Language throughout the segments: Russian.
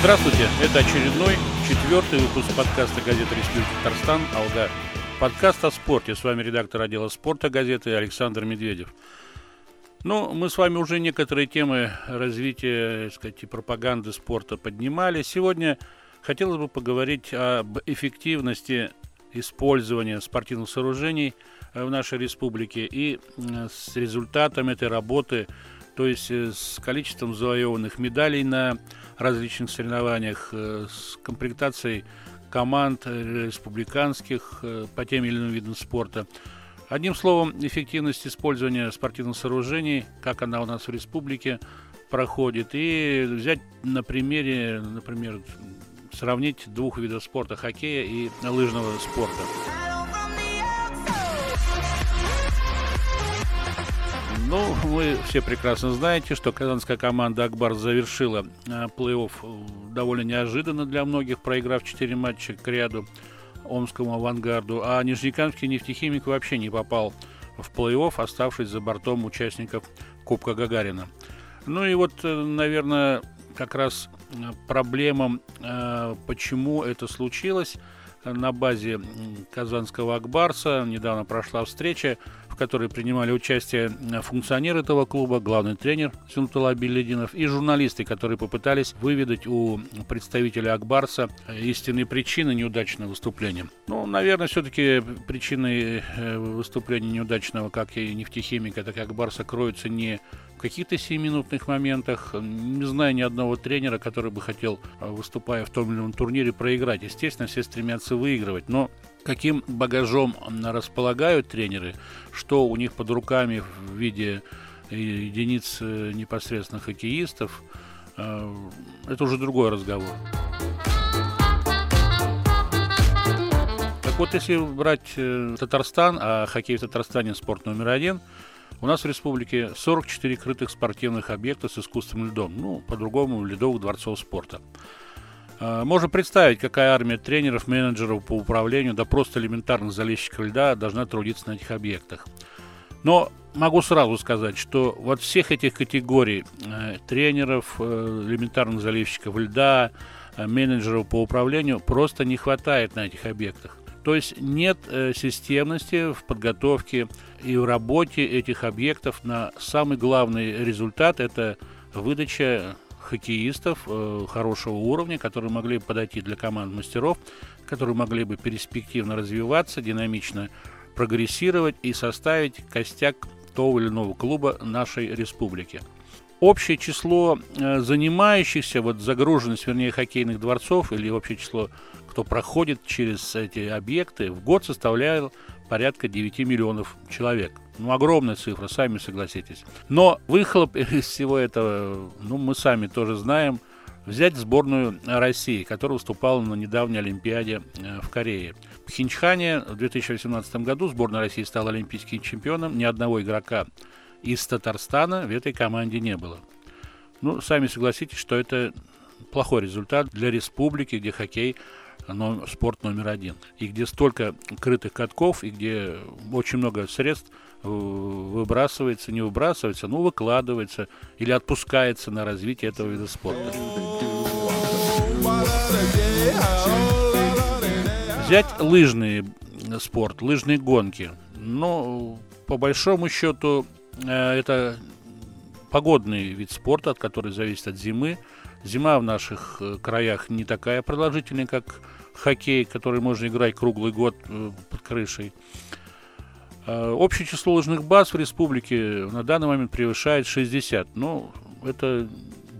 Здравствуйте, это очередной четвертый выпуск подкаста газеты «Республика Татарстан» «Алга». Подкаст о спорте. С вами редактор отдела спорта газеты Александр Медведев. Ну, мы с вами уже некоторые темы развития, так сказать, и пропаганды спорта поднимали. Сегодня хотелось бы поговорить об эффективности использования спортивных сооружений в нашей республике и с результатом этой работы, то есть э, с количеством завоеванных медалей на различных соревнованиях, э, с комплектацией команд э, республиканских по тем или иным видам спорта – Одним словом, эффективность использования спортивных сооружений, как она у нас в республике проходит, и взять на примере, например, сравнить двух видов спорта, хоккея и лыжного спорта. Ну, вы все прекрасно знаете, что казанская команда «Акбар» завершила э, плей-офф э, довольно неожиданно для многих, проиграв 4 матча к ряду. Омскому авангарду, а Нижнекамский нефтехимик вообще не попал в плей-офф, оставшись за бортом участников Кубка Гагарина. Ну и вот, э, наверное, как раз проблемам, почему это случилось, на базе казанского Акбарса недавно прошла встреча которой принимали участие э, функционеры этого клуба, главный тренер Сюнтула Белединов и журналисты, которые попытались выведать у представителя Акбарса э, истинные причины неудачного выступления. Ну, наверное, все-таки причиной э, выступления неудачного, как и нефтехимика, так и Акбарса, кроются не в каких-то 7-минутных моментах. Не знаю ни одного тренера, который бы хотел, выступая в том или ином турнире, проиграть. Естественно, все стремятся выигрывать, но каким багажом располагают тренеры, что у них под руками в виде единиц э, непосредственно хоккеистов, э, это уже другой разговор. Так вот, если брать э, Татарстан, а хоккей в Татарстане спорт номер один, у нас в республике 44 крытых спортивных объекта с искусственным льдом, ну, по-другому, ледовых дворцов спорта. А, можно представить, какая армия тренеров, менеджеров по управлению, да просто элементарных залезчиков льда должна трудиться на этих объектах. Но могу сразу сказать, что вот всех этих категорий э, тренеров, э, элементарных заливщиков льда, э, менеджеров по управлению просто не хватает на этих объектах. То есть нет системности в подготовке и в работе этих объектов на самый главный результат – это выдача хоккеистов э, хорошего уровня, которые могли бы подойти для команд мастеров, которые могли бы перспективно развиваться, динамично прогрессировать и составить костяк того или иного клуба нашей республики. Общее число э, занимающихся, вот загруженность, вернее, хоккейных дворцов или общее число, кто проходит через эти объекты, в год составляет порядка 9 миллионов человек. Ну, огромная цифра, сами согласитесь. Но выхлоп из всего этого, ну, мы сами тоже знаем. Взять сборную России, которая выступала на недавней Олимпиаде э, в Корее. В Хинчхане в 2018 году сборная России стала олимпийским чемпионом. Ни одного игрока из Татарстана в этой команде не было. Ну, сами согласитесь, что это плохой результат для республики, где хоккей но спорт номер один. И где столько крытых катков, и где очень много средств э, выбрасывается, не выбрасывается, ну, выкладывается или отпускается на развитие этого вида спорта. Взять лыжный спорт, лыжные гонки. Ну, по большому счету, э, это погодный вид спорта, от который зависит от зимы. Зима в наших э, краях не такая продолжительная, как хоккей, который можно играть круглый год э, под крышей. А, общее число лыжных баз в республике на данный момент превышает 60. Ну, это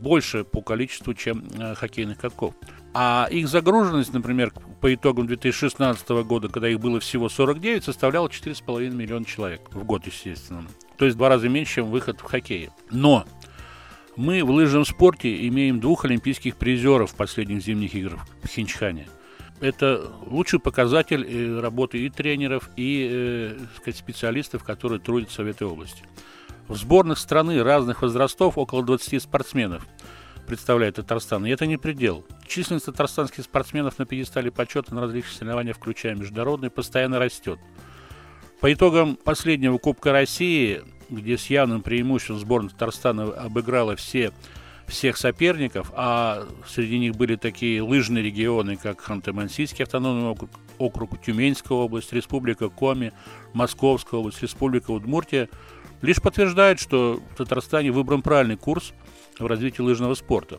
больше по количеству, чем э, хоккейных катков. А их загруженность, например, по итогам 2016 года, когда их было всего 49, составляла 4,5 миллиона человек в год, естественно. То есть в два раза меньше, чем выход в хоккее. Но мы в лыжном спорте имеем двух олимпийских призеров последних зимних играх в Хинчхане – это лучший показатель э, работы и тренеров, и э, сказать, специалистов, которые трудятся в этой области. В сборных страны разных возрастов около 20 спортсменов представляет Татарстан, и это не предел. Численность татарстанских спортсменов на пьедестале почета на различных соревнованиях, включая международные, постоянно растет. По итогам последнего Кубка России, где с явным преимуществом сборная Татарстана обыграла все всех соперников, а среди них были такие лыжные регионы, как Ханты-Мансийский автономный округ, округ Тюменская область, Республика Коми, Московская область, Республика Удмуртия, лишь подтверждает, что в Татарстане выбран правильный курс в развитии лыжного спорта.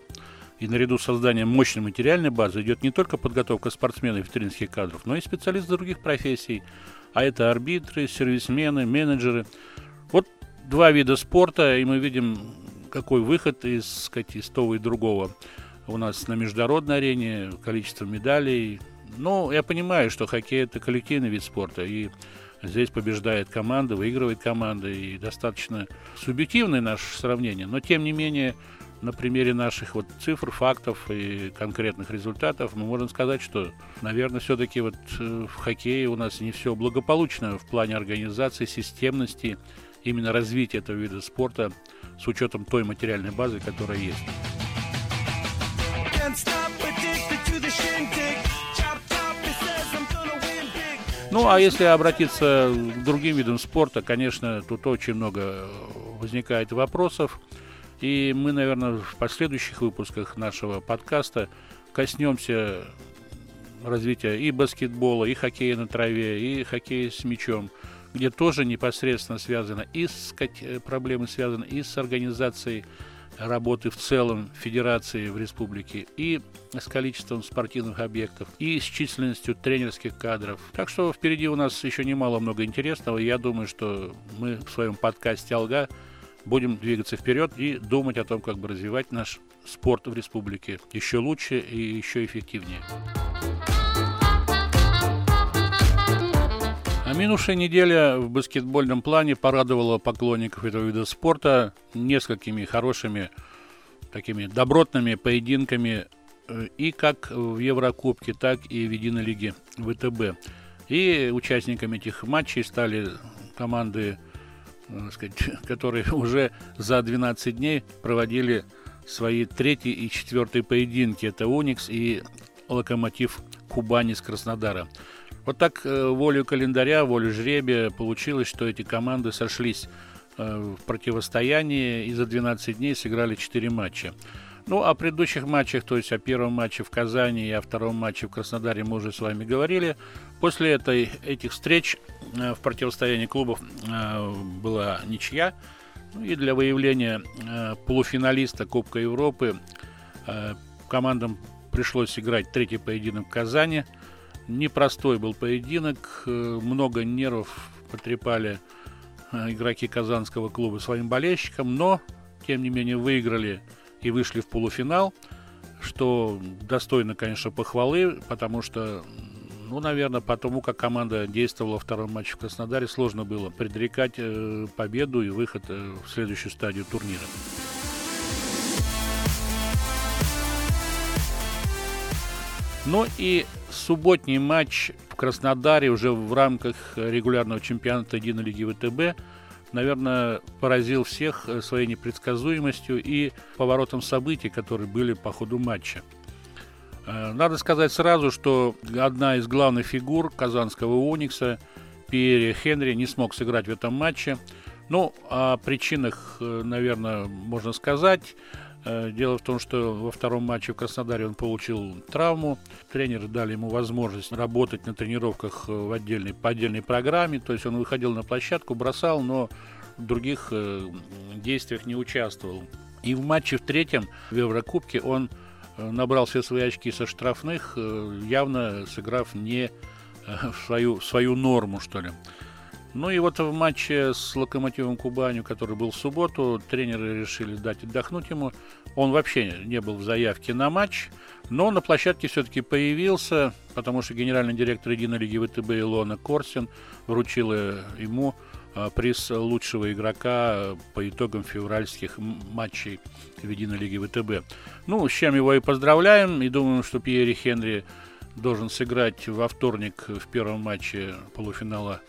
И наряду с созданием мощной материальной базы идет не только подготовка спортсменов и тренерских кадров, но и специалистов других профессий, а это арбитры, сервисмены, менеджеры. Вот два вида спорта, и мы видим какой выход из, сказать, из того и другого у нас на международной арене, количество медалей. Ну, я понимаю, что хоккей – это коллективный вид спорта, и здесь побеждает команда, выигрывает команда, и достаточно субъективное наше сравнение. Но, тем не менее, на примере наших вот цифр, фактов и конкретных результатов мы можем сказать, что, наверное, все-таки вот э, в хоккее у нас не все благополучно в плане организации, системности, именно развития этого вида спорта – с учетом той материальной базы, которая есть. Ну, а если обратиться к другим видам спорта, конечно, тут очень много возникает вопросов. И мы, наверное, в последующих выпусках нашего подкаста коснемся развития и баскетбола, и хоккея на траве, и хоккея с мячом – где тоже непосредственно связано и с э, проблемы связаны и с организацией работы в целом федерации в республике, и с количеством спортивных объектов, и с численностью тренерских кадров. Так что впереди у нас еще немало много интересного. Я думаю, что мы в своем подкасте «Алга» будем двигаться вперед и думать о том, как бы развивать наш спорт в республике еще лучше и еще эффективнее. Минувшая неделя в баскетбольном плане порадовала поклонников этого вида спорта несколькими хорошими такими добротными поединками э, и как в Еврокубке, так и в Единой лиге ВТБ. И участниками этих матчей стали команды, э, сказать, которые уже за 12 дней проводили свои третий и четвертый поединки. Это «Уникс» и «Локомотив Кубани» из Краснодара. Вот так э, волю календаря, волю жребия получилось, что эти команды сошлись э, в противостоянии и за 12 дней сыграли 4 матча. Ну, о предыдущих матчах, то есть о первом матче в Казани и о втором матче в Краснодаре мы уже с вами говорили. После этой, этих встреч э, в противостоянии клубов была ничья. Ну, и для выявления полуфиналиста Кубка Европы командам пришлось играть третий поединок в Казани – Непростой был поединок, э, много нервов потрепали э, игроки казанского клуба своим болельщикам, но, тем не менее, выиграли и вышли в полуфинал, что достойно, конечно, похвалы, потому что, ну, наверное, потому как команда действовала во втором матче в Краснодаре, сложно было предрекать э, победу и выход в следующую стадию турнира. Ну и субботний матч в Краснодаре уже в рамках регулярного чемпионата Единой ВТБ, наверное, поразил всех своей непредсказуемостью и поворотом событий, которые были по ходу матча. Э, надо сказать сразу, что одна из главных фигур казанского «Уникса» Пьерри Хенри не смог сыграть в этом матче. Ну, о причинах, э, наверное, можно сказать. Э, дело в том, что во втором матче в Краснодаре он получил травму. Тренеры дали ему возможность работать на тренировках э, в отдельной, по отдельной программе. То есть он выходил на площадку, бросал, но в других э, действиях не участвовал. И в матче в третьем в Еврокубке он набрал все свои очки со штрафных, явно сыграв не в свою, в свою норму, что ли. Ну и вот в матче с Локомотивом Кубанью, который был в субботу, тренеры решили дать отдохнуть ему. Он вообще не был в заявке на матч, но на площадке все-таки появился, потому что генеральный директор Единой лиги ВТБ Илона Корсин вручила ему а, приз лучшего игрока по итогам февральских матчей в Единой лиге ВТБ. Ну, с чем его и поздравляем, и думаем, что Пьери Хенри должен сыграть во вторник в первом матче полуфинала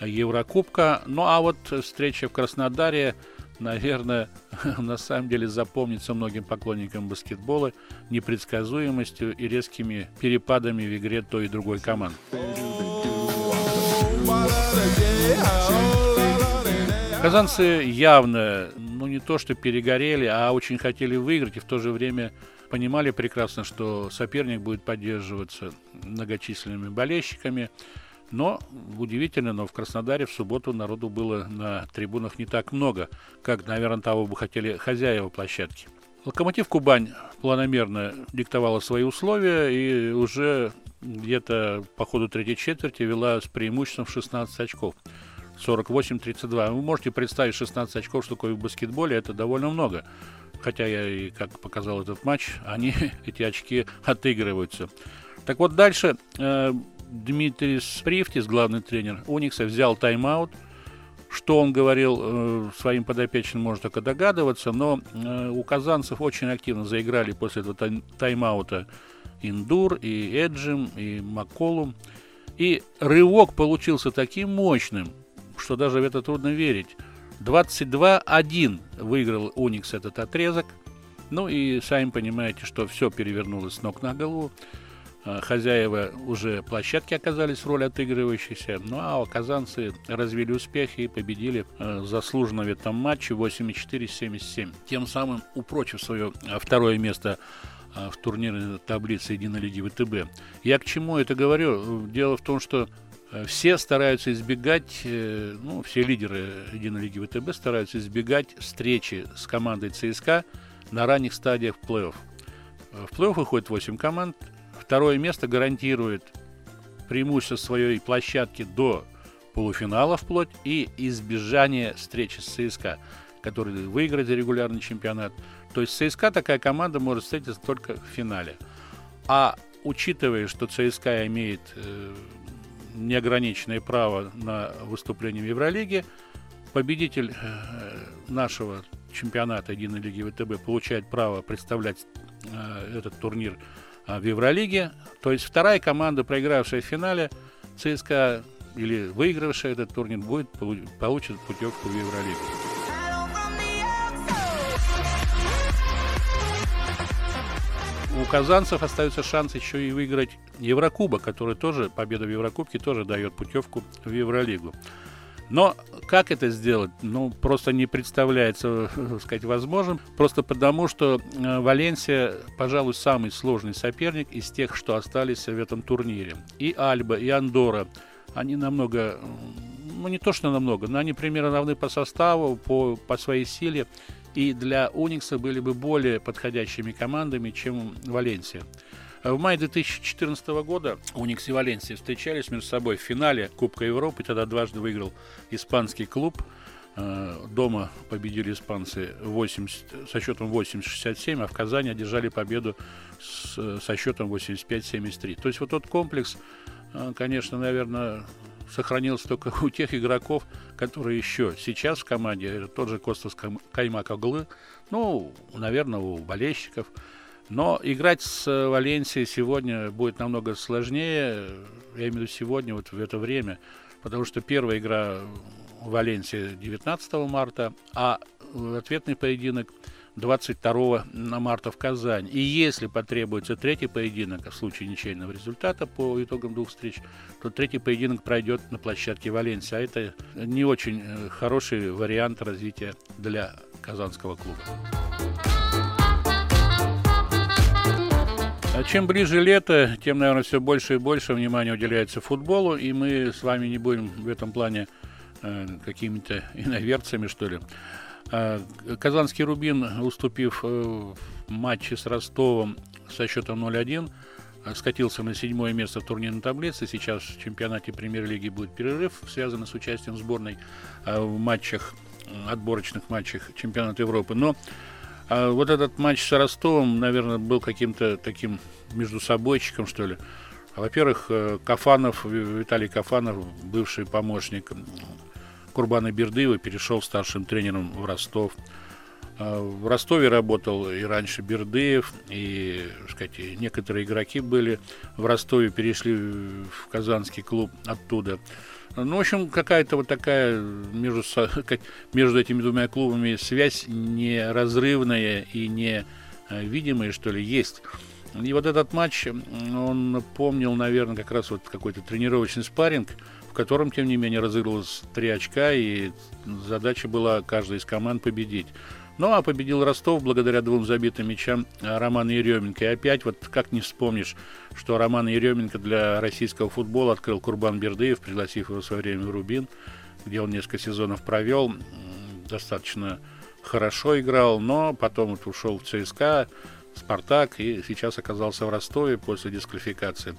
Еврокубка. Ну а вот встреча в Краснодаре, наверное, на самом деле запомнится многим поклонникам баскетбола непредсказуемостью и резкими перепадами в игре той и другой команды. Казанцы явно, ну, не то что перегорели, а очень хотели выиграть и в то же время понимали прекрасно, что соперник будет поддерживаться многочисленными болельщиками. Но удивительно, но в Краснодаре в субботу народу было на трибунах не так много, как, наверное, того бы хотели хозяева площадки. Локомотив Кубань планомерно диктовала свои условия и уже где-то по ходу третьей четверти вела с преимуществом в 16 очков. 48-32. Вы можете представить 16 очков, что такое в баскетболе, это довольно много. Хотя я и, как показал этот матч, они, эти очки отыгрываются. Так вот, дальше э, Дмитрий Спривтис, главный тренер Уникса, взял тайм-аут. Что он говорил э, своим подопечным, можно только догадываться, но э, у казанцев очень активно заиграли после этого тайм-аута Индур, и Эджим, и Макколум. И рывок получился таким мощным, что даже в это трудно верить. 22-1 выиграл Уникс этот отрезок. Ну и сами понимаете, что все перевернулось с ног на голову. А, хозяева уже площадки оказались в роли отыгрывающейся. Ну а казанцы развили успех и победили а, заслуженно в этом матче 8-4-77. Тем самым упрочив свое а, второе место в турнирной таблице Единой лиги ВТБ. Я к чему это говорю? Дело в том, что все стараются избегать, э, ну, все лидеры Единой лиги ВТБ стараются избегать встречи с командой ЦСКА на ранних стадиях плей-офф. В плей-офф выходит 8 команд, Второе место гарантирует преимущество своей площадки до полуфинала вплоть и избежание встречи с ЦСКА, который выиграет регулярный чемпионат. То есть ЦСКА такая команда может встретиться только в финале. А учитывая, что ЦСКА имеет э, неограниченное право на выступление в Евролиге, победитель э, нашего чемпионата Единой лиги ВТБ получает право представлять э, этот турнир в Евролиге. То есть вторая команда, проигравшая в финале, ЦСКА или выигравшая этот турнир, будет, получит путевку в Евролигу. У казанцев остается шанс еще и выиграть Еврокубок, который тоже, победа в Еврокубке тоже дает путевку в Евролигу. Но как это сделать? Ну, просто не представляется, так сказать, возможным. Просто потому, что э, Валенсия, пожалуй, самый сложный соперник из тех, что остались в этом турнире. И Альба, и Андора, они намного, ну, не то что намного, но они примерно равны по составу, по, по своей силе. И для Уникса были бы более подходящими командами, чем Валенсия. В мае 2014 года Уникс и Валенсия встречались между собой в финале Кубка Европы. Тогда дважды выиграл испанский клуб. Э, дома победили испанцы 80, со счетом 80-67, а в Казани одержали победу с, со счетом 85-73. То есть вот тот комплекс, э, конечно, наверное, сохранился только у тех игроков, которые еще сейчас в команде, тот же Костас Каймак Оглы, ну, наверное, у болельщиков – но играть с э, Валенсией сегодня будет намного сложнее, я имею в виду сегодня, вот в это время, потому что первая игра Валенсии 19 марта, а ответный поединок 22 марта в Казани. И если потребуется третий поединок, в случае ничейного результата по итогам двух встреч, то третий поединок пройдет на площадке Валенсии. А это не очень э, хороший вариант развития для казанского клуба. А чем ближе лето, тем, наверное, все больше и больше внимания уделяется футболу, и мы с вами не будем в этом плане э, какими-то иноверцами, что ли. Э, Казанский Рубин, уступив э, в матче с Ростовом со счетом 0-1, э, скатился на седьмое место в турнирной таблице. Сейчас в чемпионате премьер-лиги будет перерыв, связанный с участием сборной э, в матчах, отборочных матчах чемпионата Европы. Но а вот этот матч с Ростовом, наверное, был каким-то таким между собойчиком, что ли. Во-первых, э, Кафанов, Виталий Кафанов, бывший помощник Курбана Бердыева, перешел старшим тренером в Ростов. А в Ростове работал и раньше Бердыев, и, сказать, некоторые игроки были в Ростове, перешли в казанский клуб оттуда. Ну, в общем, какая-то вот такая между, между этими двумя клубами связь неразрывная и невидимая, что ли, есть. И вот этот матч, он помнил, наверное, как раз вот какой-то тренировочный спарринг, в котором, тем не менее, разыгрывалось три очка, и задача была каждой из команд победить. Ну, а победил Ростов благодаря двум забитым мячам Романа Еременко. И опять, вот как не вспомнишь, что Роман Еременко для российского футбола открыл Курбан Бердыев, пригласив его в свое время в Рубин, где он несколько сезонов провел, достаточно хорошо играл, но потом вот ушел в ЦСКА, Спартак и сейчас оказался в Ростове после дисквалификации.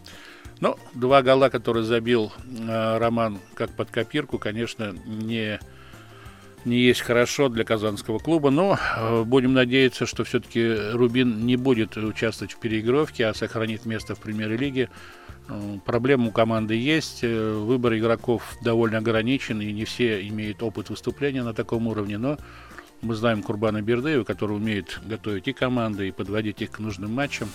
Но два гола, которые забил э, Роман как под копирку, конечно, не, не есть хорошо для казанского клуба, но э, будем надеяться, что все-таки Рубин не будет участвовать в переигровке, а сохранит место в премьер-лиге. Э, проблемы у команды есть, э, выбор игроков довольно ограничен, и не все имеют опыт выступления на таком уровне, но мы знаем Курбана Бердыева, который умеет готовить и команды, и подводить их к нужным матчам.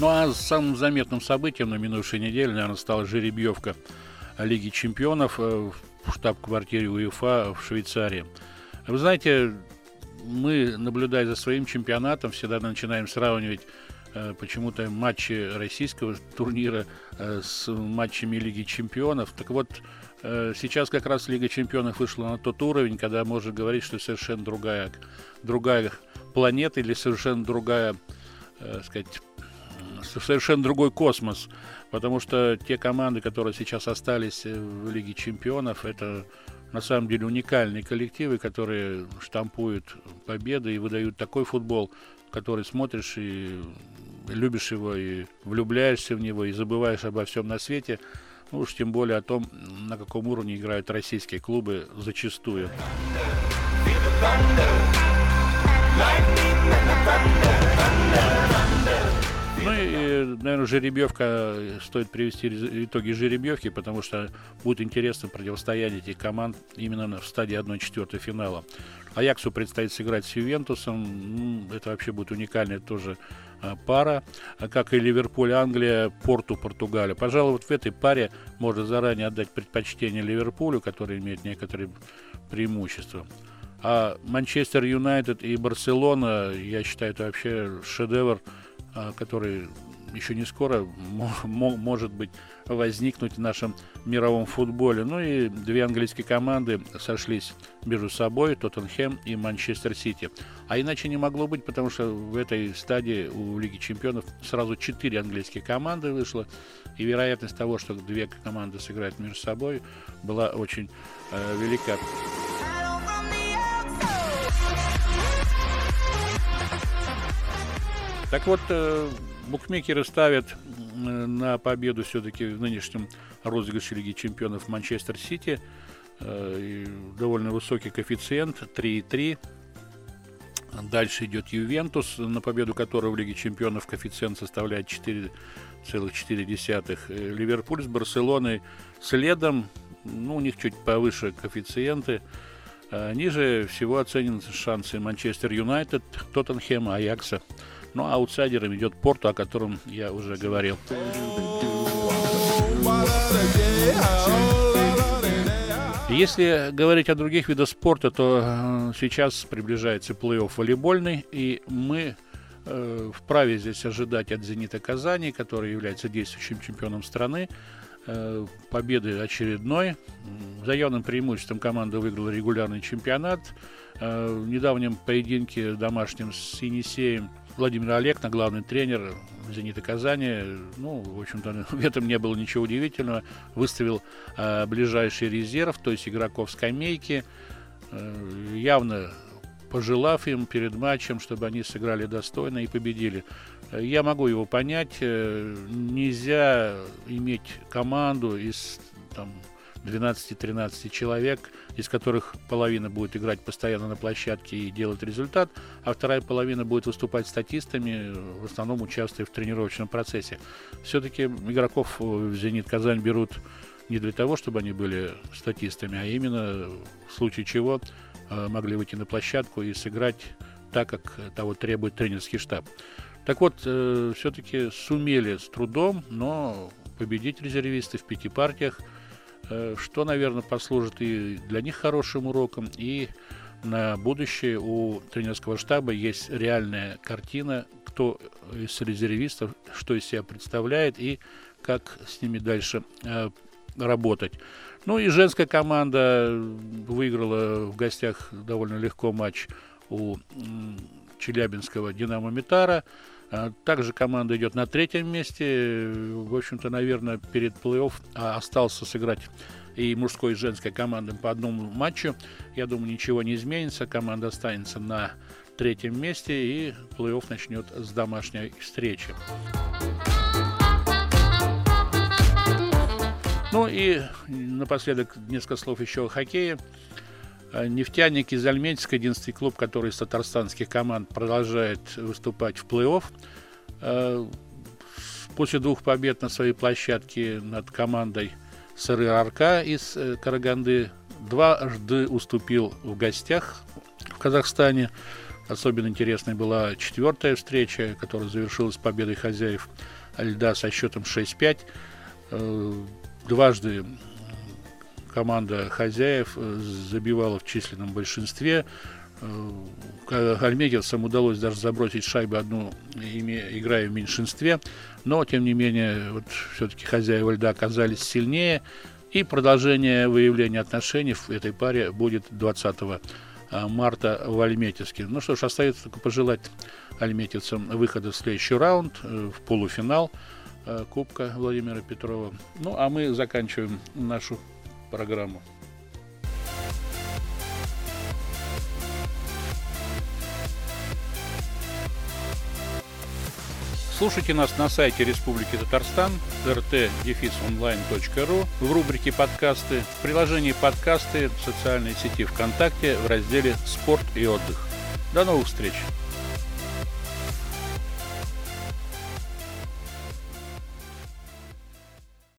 Ну а самым заметным событием на минувшей неделе, наверное, стала жеребьевка Лиги чемпионов э, в штаб-квартире УЕФА в Швейцарии. Вы знаете, мы, наблюдая за своим чемпионатом, всегда начинаем сравнивать Э, почему-то матчи российского турнира э, с матчами Лиги Чемпионов. Так вот, э, сейчас как раз Лига Чемпионов вышла на тот уровень, когда можно говорить, что совершенно другая, другая планета или совершенно другая, сказать, совершенно другой космос. Потому что те команды, которые сейчас остались в Лиге Чемпионов, это на самом деле уникальные коллективы, которые штампуют победы и выдают такой футбол, который смотришь и любишь его, и влюбляешься в него, и забываешь обо всем на свете. Ну уж тем более о том, на каком уровне играют российские клубы зачастую. Ну и, наверное, жеребьевка, стоит привести итоги жеребьевки, потому что будет интересно противостоять этих команд именно в стадии 1-4 финала. Аяксу предстоит сыграть с Ювентусом. Ну, это вообще будет уникальная тоже а, пара, а как и Ливерпуль, Англия, Порту, Португалия. Пожалуй, вот в этой паре можно заранее отдать предпочтение Ливерпулю, который имеет некоторые преимущества. А Манчестер Юнайтед и Барселона, я считаю, это вообще шедевр, который еще не скоро может быть возникнуть в нашем мировом футболе. Ну и две английские команды сошлись между собой, Тоттенхэм и Манчестер Сити. А иначе не могло быть, потому что в этой стадии у Лиги Чемпионов сразу четыре английские команды вышло, и вероятность того, что две команды сыграют между собой, была очень э, велика. Так вот, э, букмекеры ставят на победу все-таки в нынешнем розыгрыше Лиги Чемпионов Манчестер Сити. Э, довольно высокий коэффициент 3,3. Дальше идет Ювентус, на победу которого в Лиге Чемпионов коэффициент составляет 4,4. Э, Ливерпуль с Барселоной следом, ну, у них чуть повыше коэффициенты. Ниже всего оценены шансы Манчестер Юнайтед, Тоттенхэма, Аякса. Ну, а аутсайдером идет Порту, о котором я уже говорил. Если говорить о других видах спорта, то э, сейчас приближается плей-офф волейбольный, и мы э, вправе здесь ожидать от «Зенита Казани», который является действующим чемпионом страны, э, победы очередной. За явным преимуществом команда выиграла регулярный чемпионат. В недавнем поединке домашнем с Енисеем Владимир Олегна, главный тренер «Зенита Казани», ну, в общем-то, в этом не было ничего удивительного, выставил э, ближайший резерв, то есть игроков скамейки, э, явно пожелав им перед матчем, чтобы они сыграли достойно и победили. Я могу его понять, э, нельзя иметь команду из там, 12-13 человек, из которых половина будет играть постоянно на площадке и делать результат, а вторая половина будет выступать статистами, в основном участвуя в тренировочном процессе. Все-таки игроков в «Зенит Казань» берут не для того, чтобы они были статистами, а именно в случае чего э, могли выйти на площадку и сыграть так, как того требует тренерский штаб. Так вот, э, все-таки сумели с трудом, но победить резервисты в пяти партиях – Э, что, наверное, послужит и для них хорошим уроком, и на будущее у тренерского штаба есть реальная картина, кто из резервистов, что из себя представляет и как с ними дальше э, работать. Ну и женская команда выиграла в гостях довольно легко матч у Челябинского «Динамо Митара». А также команда идет на третьем месте. В общем-то, наверное, перед плей-офф а, остался сыграть и мужской, и женской командам по одному матчу. Я думаю, ничего не изменится. Команда останется на третьем месте, и плей-офф начнет с домашней встречи. Ну и напоследок несколько слов еще о хоккее. Э, Нефтяник из Альметьевска, единственный клуб, который из татарстанских команд продолжает выступать в плей-офф. Э, после двух побед на своей площадке над командой СР Арка из э, Караганды дважды уступил в гостях в Казахстане. Особенно интересной была четвертая встреча, которая завершилась победой хозяев льда со счетом 6-5. Дважды команда хозяев э, забивала в численном большинстве. Э, Альмегевцам удалось даже забросить шайбу одну, играя в меньшинстве. Но, тем не менее, вот все-таки хозяева льда оказались сильнее. И продолжение выявления отношений в этой паре будет 20 э, марта в Альметьевске. Ну что ж, остается только пожелать альметьевцам выхода в следующий раунд, в полуфинал Кубка Владимира Петрова. Ну, а мы заканчиваем нашу программу. Слушайте нас на сайте Республики Татарстан rt-online.ru в рубрике «Подкасты», в приложении «Подкасты» в социальной сети ВКонтакте в разделе «Спорт и отдых». До новых встреч!